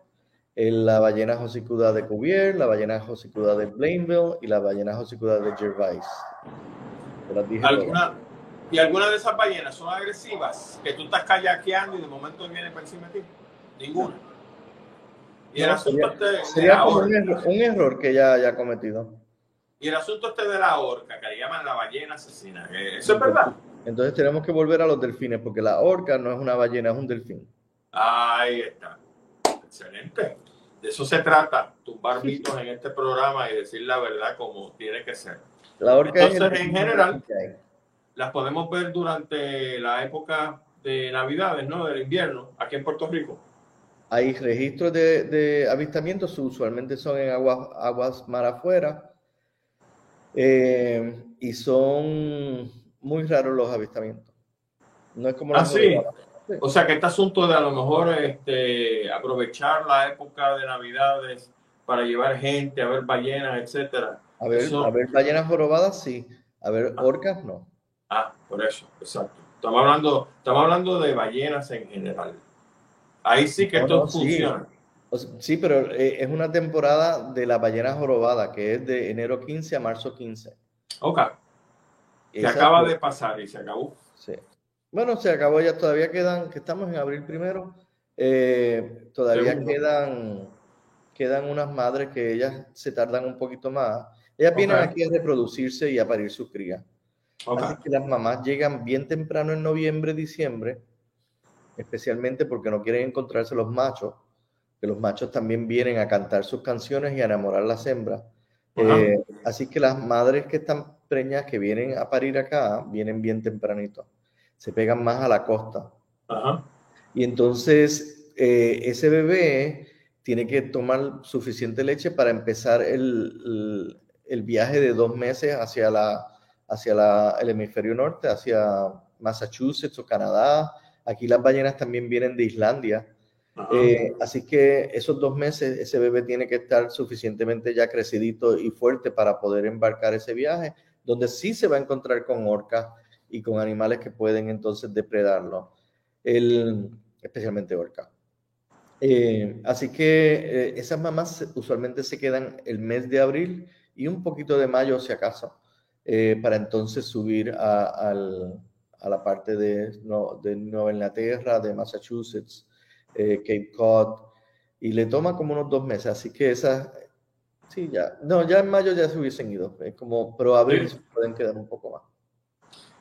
la ballena josicuda de Cuvier, la ballena josicuda de Blainville y la ballena josicuda de Gervais. ¿Alguna, ¿Y alguna de esas ballenas son agresivas? Que tú estás kayakeando y de momento viene para encima de ti. Ninguna. Y el asunto este sería como un error, que ya haya cometido. Y el asunto este de la orca, que le llaman la ballena asesina. ¿Eso es verdad? Entonces tenemos que volver a los delfines, porque la orca no es una ballena, es un delfín. Ahí está. Excelente. De eso se trata, tumbar mitos en este programa y decir la verdad como tiene que ser. La Entonces, en general, las podemos ver durante la época de Navidades, ¿no? Del invierno, aquí en Puerto Rico. Hay registros de, avistamientos, usualmente son en aguas, aguas mar afuera, eh, y son muy raros los avistamientos. No es como ah, o sea que este asunto de a lo mejor este, aprovechar la época de Navidades para llevar gente a ver ballenas, etcétera. A ver, a ver ballenas jorobadas, sí. A ver ah. orcas, no. Ah, por eso, exacto. Estamos hablando, estamos hablando de ballenas en general. Ahí sí que esto funciona. Sí. pero eh, es una temporada de la ballena jorobada, que es de enero 15 a marzo 15. Ok. Se acaba de pasar y se acabó. Sí. Bueno, se acabó ya, todavía quedan, que estamos en abril primero, eh, todavía quedan, quedan unas madres que ellas se tardan un poquito más. Ellas vienen aquí a reproducirse y a parir sus crías. Así que las mamás llegan bien temprano en noviembre, diciembre, especialmente porque no quieren encontrarse los machos, que los machos también vienen a cantar sus canciones y a enamorar a las hembras. Eh, así que las madres que están preñas, que vienen a parir acá, vienen bien tempranito se pegan más a la costa. Y entonces eh, ese bebé tiene que tomar suficiente leche para empezar el, el, viaje de dos meses hacia, la, hacia la, el hemisferio norte, hacia Massachusetts o Canadá. Aquí las ballenas también vienen de Islandia. Eh, así que esos dos meses ese bebé tiene que estar suficientemente ya crecidito y fuerte para poder embarcar ese viaje, donde sí se va a encontrar con orcas y con animales que pueden entonces depredarlo, el, especialmente orca. Eh, así que eh, esas mamás usualmente se quedan el mes de abril y un poquito de mayo si acaso, eh, para entonces subir a, a, la parte de, de, Nueva Inglaterra, de Massachusetts, Cape Cod, y le toma como unos dos meses, así que esas, sí, ya, no, ya en mayo ya se hubiesen ido, como, pero abril se pueden quedar un poco más.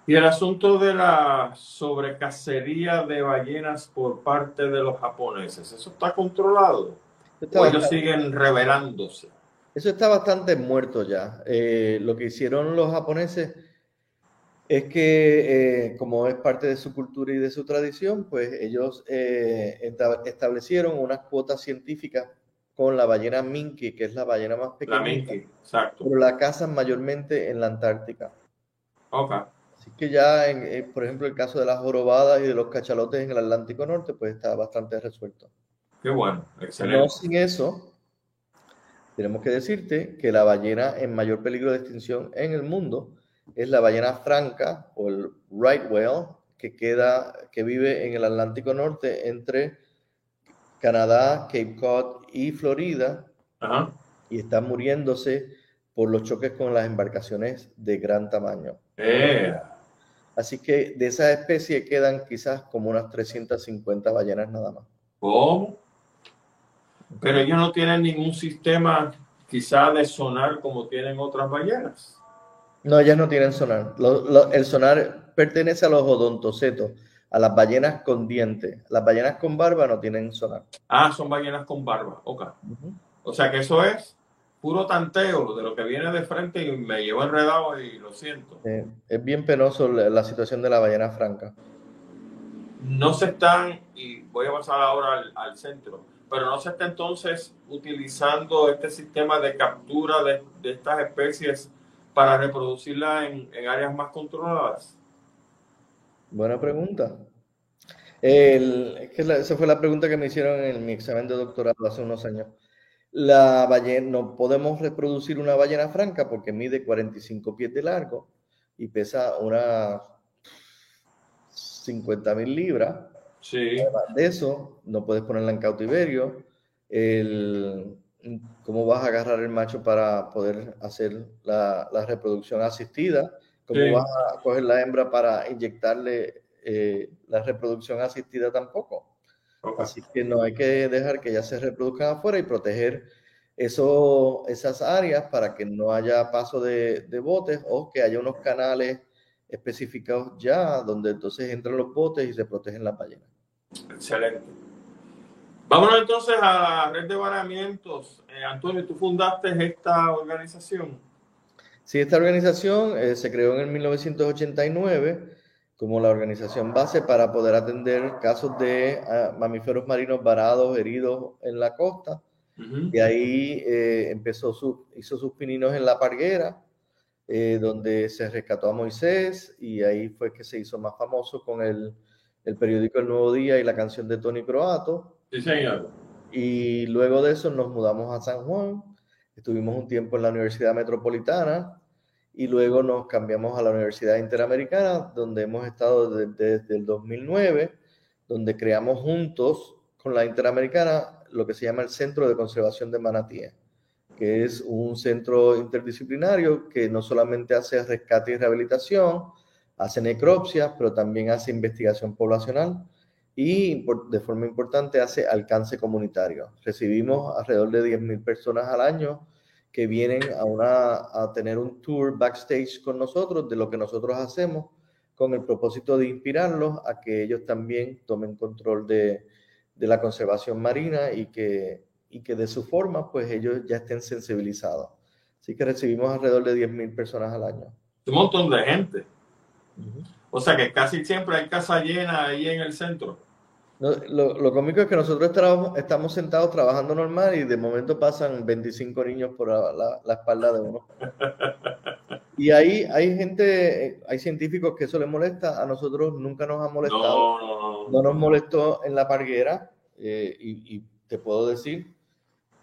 Y el asunto de la sobrecacería de ballenas por parte de los japoneses, ¿eso está controlado? ¿O ellos siguen revelándose? Eso está bastante muerto ya. Eh, lo que hicieron los japoneses es que, eh, como es parte de su cultura y de su tradición, pues ellos eh, establecieron unas cuotas científicas con la ballena minke, que es la ballena más pequeña. La minke, exacto. Pero la cazan mayormente en la Antártica. Ok. Así que ya, en, eh, por ejemplo, el caso de las jorobadas y de los cachalotes en el Atlántico Norte, pues está bastante resuelto. Qué bueno, excelente. No sin eso, tenemos que decirte que la ballena en mayor peligro de extinción en el mundo es la ballena franca o el right whale que queda, que vive en el Atlántico Norte entre Canadá, Cape Cod y Florida y está muriéndose por los choques con las embarcaciones de gran tamaño. Eh. Así que de esa especie quedan quizás como unas 350 ballenas nada más. ¿Cómo? Pero ellos no tienen ningún sistema quizá de sonar como tienen otras ballenas. No, ellas no tienen sonar. el sonar pertenece a los odontocetos, a las ballenas con dientes. Las ballenas con barba no tienen sonar. Ah, son ballenas con barba. Ok. O sea que eso es puro tanteo de lo que viene de frente y me llevo enredado y lo siento. es bien penoso la, situación de la ballena franca. No se están, y voy a pasar ahora al centro, pero no se está entonces utilizando este sistema de captura de, estas especies para reproducirlas en, áreas más controladas? Buena pregunta. que esa fue la pregunta que me hicieron en mi examen de doctorado hace unos años. La ballena, no podemos reproducir una ballena franca porque mide 45 pies de largo y pesa unas 50 mil libras Sí. de eso, no puedes ponerla en cautiverio. El, ¿Cómo vas a agarrar el macho para poder hacer la, reproducción asistida? ¿Cómo vas a coger la hembra para inyectarle eh, la reproducción asistida tampoco? Así que no hay que dejar que ya se reproduzcan afuera y proteger eso, esas áreas para que no haya paso de, de botes o que haya unos canales especificados ya donde entonces entran los botes y se protegen las ballenas. Excelente. Vámonos entonces a la red de varamientos. Eh, Antonio, tú fundaste esta organización. Sí, esta organización eh, se creó en el 1989 como la organización base para poder atender casos de ah, mamíferos marinos varados, heridos en la costa. Y ahí eh, empezó su, hizo sus pininos en la parguera, donde se rescató a Moisés y ahí fue que se hizo más famoso con el el periódico El Nuevo Día y la canción de Tony Croato. Sí, señor. Y luego de eso nos mudamos a San Juan, estuvimos un tiempo en la Universidad Metropolitana y luego nos cambiamos a la Universidad Interamericana, donde hemos estado desde, el 2009, donde creamos juntos con la Interamericana lo que se llama el Centro de Conservación de Manatíes, que es un centro interdisciplinario que no solamente hace rescate y rehabilitación, hace necropsias, pero también hace investigación poblacional y de forma importante hace alcance comunitario. Recibimos alrededor de 10.000 personas al año que vienen a, una, a tener un tour backstage con nosotros de lo que nosotros hacemos con el propósito de inspirarlos a que ellos también tomen control de, de la conservación marina y que, y que de su forma pues ellos ya estén sensibilizados. Así que recibimos alrededor de 10.000 personas al año. Un montón de gente. O sea que casi siempre hay casa llena ahí en el centro. lo, lo, cómico es que nosotros estamos, estamos sentados trabajando normal y de momento pasan 25 niños por la, la, espalda de uno. Y ahí hay gente, hay científicos que eso les molesta, a nosotros nunca nos ha molestado. No, no, no. nos molestó en la parguera eh, y, y, te puedo decir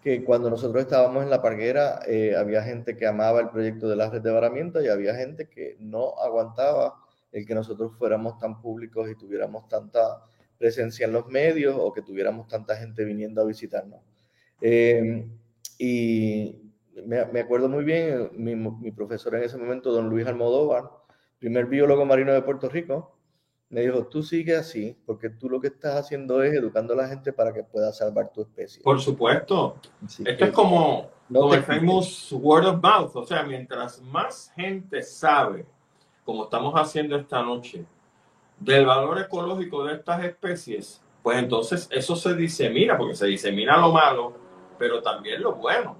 que cuando nosotros estábamos en la parguera eh, había gente que amaba el proyecto de la red de varamiento y había gente que no aguantaba el que nosotros fuéramos tan públicos y tuviéramos tanta presencia en los medios o que tuviéramos tanta gente viniendo a visitarnos. Eh, y me, me, acuerdo muy bien, mi, mi, profesor en ese momento, don Luis Almodóvar, primer biólogo marino de Puerto Rico, me dijo, tú sigue así, porque tú lo que estás haciendo es educando a la gente para que pueda salvar tu especie. Por supuesto. Esto es como, el famous word of mouth, o sea, mientras más gente sabe como estamos haciendo esta noche, del valor ecológico de estas especies, pues entonces eso se disemina, porque se disemina lo malo, pero también lo bueno.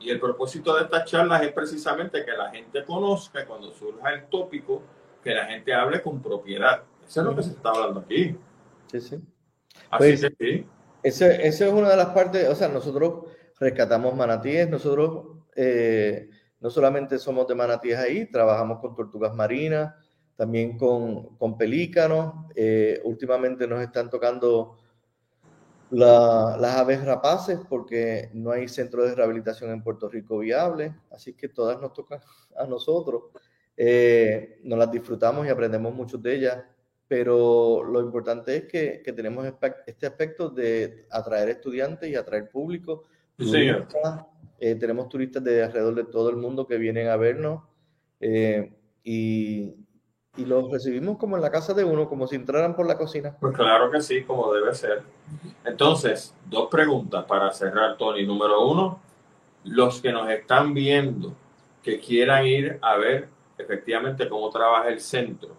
Y el propósito de estas charlas es precisamente que la gente conozca cuando surja el tópico, que la gente hable con propiedad. Eso es lo que se está hablando aquí. Sí, sí. Así pues, que sí. Esa es una de las partes, o sea, nosotros rescatamos manatíes, nosotros eh, no solamente somos de manatíes ahí, trabajamos con tortugas marinas, también con, con pelícanos. Eh, últimamente nos están tocando las aves rapaces porque no hay centro de rehabilitación en Puerto Rico viable, así que todas nos tocan a nosotros. Eh, nos las disfrutamos y aprendemos mucho de ellas, pero lo importante es que, que tenemos este aspecto de atraer estudiantes y atraer público. Sí, eh, tenemos turistas de alrededor de todo el mundo que vienen a vernos eh, y, y los recibimos como en la casa de uno, como si entraran por la cocina. Pues claro que sí, como debe ser. Entonces, dos preguntas para cerrar, Tony. Número uno, los que nos están viendo, que quieran ir a ver efectivamente cómo trabaja el centro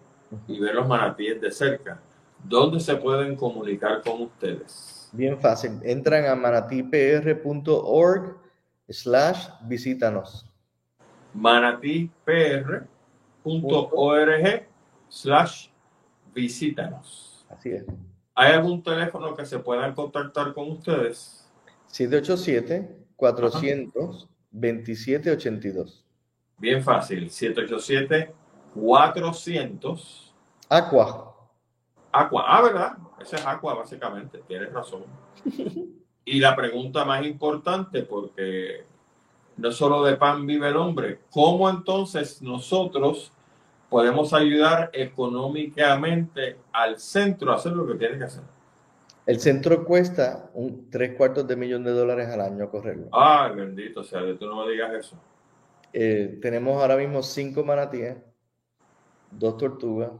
y ver los manatíes de cerca, ¿dónde se pueden comunicar con ustedes? Bien fácil. Entran a manatipr.org slash visítanos. manatipr.org slash visítanos. Así es. ¿Hay algún teléfono que se puedan contactar con ustedes? 787-400-2782. Bien fácil. 787-400. Aqua. Aqua. Ah, ¿verdad? Ese es Aqua, básicamente. Tienes razón. Y la pregunta más importante, porque no solo de pan vive el hombre, ¿cómo entonces nosotros podemos ayudar económicamente al centro a hacer lo que tiene que hacer? El centro cuesta un tres cuartos de millón de dólares al año correrlo. Ay, bendito sea, tú no me digas eso. Eh, tenemos ahora mismo cinco manatíes, dos tortugas,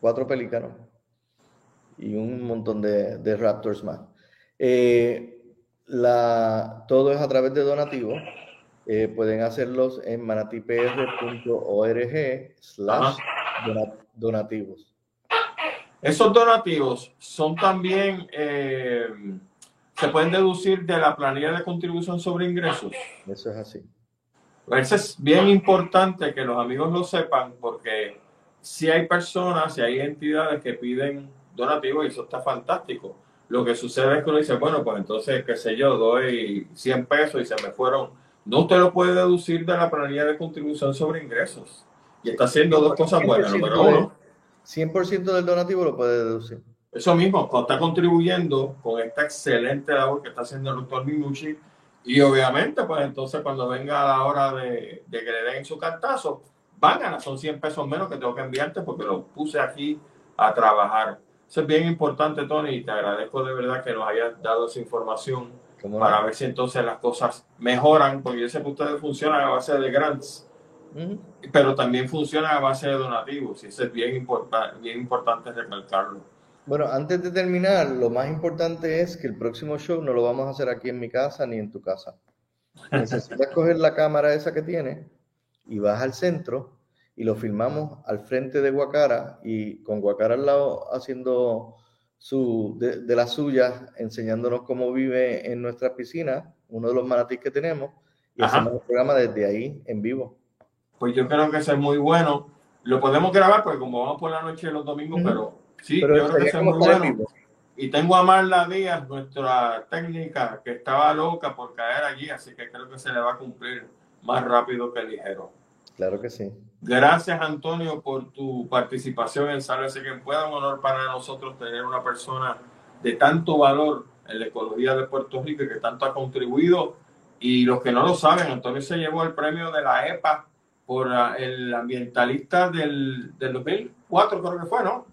cuatro pelícanos y un montón de, de raptors más. Eh, la, todo es a través de donativos. Eh, pueden hacerlos en manatipr.org slash donativos. Esos donativos son también, eh, se pueden deducir de la planilla de contribución sobre ingresos. Eso es así. Eso es bien importante que los amigos lo sepan porque si hay personas, si hay entidades que piden donativos y eso está fantástico lo que sucede es que uno dice, bueno, pues entonces, qué sé yo, doy 100 pesos y se me fueron. No usted lo puede deducir de la planilla de contribución sobre ingresos. Y está haciendo dos cosas buenas. Número uno. 100% del donativo lo puede deducir. Eso mismo, está contribuyendo con esta excelente labor que está haciendo el doctor Minucci. Y obviamente, pues entonces cuando venga la hora de, de que le den su cantazo, van a son 100 pesos menos que tengo que enviarte porque lo puse aquí a trabajar. Eso es bien importante, Tony, y te agradezco de verdad que nos hayas dado esa información para ver si entonces las cosas mejoran, porque yo sé que ustedes funcionan a base de grants, pero también funcionan a base de donativos, y eso es bien, importante bien importante recalcarlo. Bueno, antes de terminar, lo más importante es que el próximo show no lo vamos a hacer aquí en mi casa ni en tu casa. Necesitas coger la cámara esa que tienes y vas al centro y lo filmamos al frente de Guacara y con Guacara al lado haciendo su, de, las suyas, enseñándonos cómo vive en nuestra piscina, uno de los manatís que tenemos, y hacemos el programa desde ahí en vivo. Pues yo creo que eso es muy bueno. Lo podemos grabar porque como vamos por la noche los domingos, pero sí, yo creo que muy bueno. Y tengo a Marla Díaz, nuestra técnica, que estaba loca por caer allí, así que creo que se le va a cumplir más rápido que ligero. Claro que sí. Gracias, Antonio, por tu participación en Sálvese quien pueda. Un honor para nosotros tener una persona de tanto valor en la ecología de Puerto Rico y que tanto ha contribuido. Y los que no lo saben, Antonio se llevó el premio de la EPA por ah, el ambientalista del, del 2004, creo que fue, ¿no?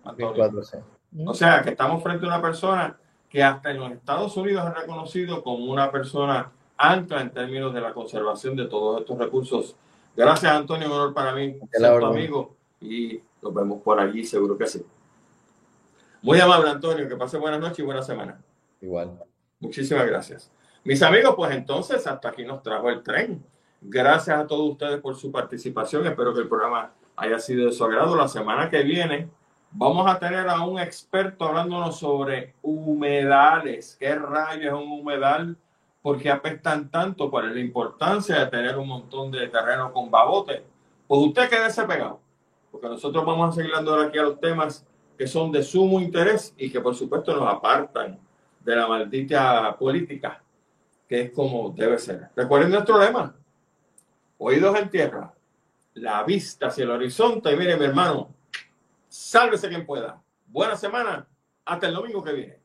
O sea, que estamos frente a una persona que hasta en los Estados Unidos es reconocido como una persona ancla en términos de la conservación de todos estos recursos Gracias, Antonio. Un honor para mí ser tu amigo y nos vemos por allí, seguro que sí. Muy amable, Antonio. Que pase buenas noches y buena semana. Igual. Muchísimas gracias. Mis amigos, pues entonces hasta aquí nos trajo el tren. Gracias a todos ustedes por su participación. Espero que el programa haya sido de su agrado. La semana que viene vamos a tener a un experto hablándonos sobre humedales. ¿Qué rayos es un humedal? ¿Por qué apestan tanto? ¿Cuál es la importancia de tener un montón de terreno con babote? Pues usted quédese pegado, porque nosotros vamos a seguir dando aquí a los temas que son de sumo interés y que por supuesto nos apartan de la maldita política, que es como debe ser. Recuerden nuestro lema, oídos en tierra, la vista hacia el horizonte. Y mire, mi hermano, sálvese quien pueda. Buena semana. Hasta el domingo que viene.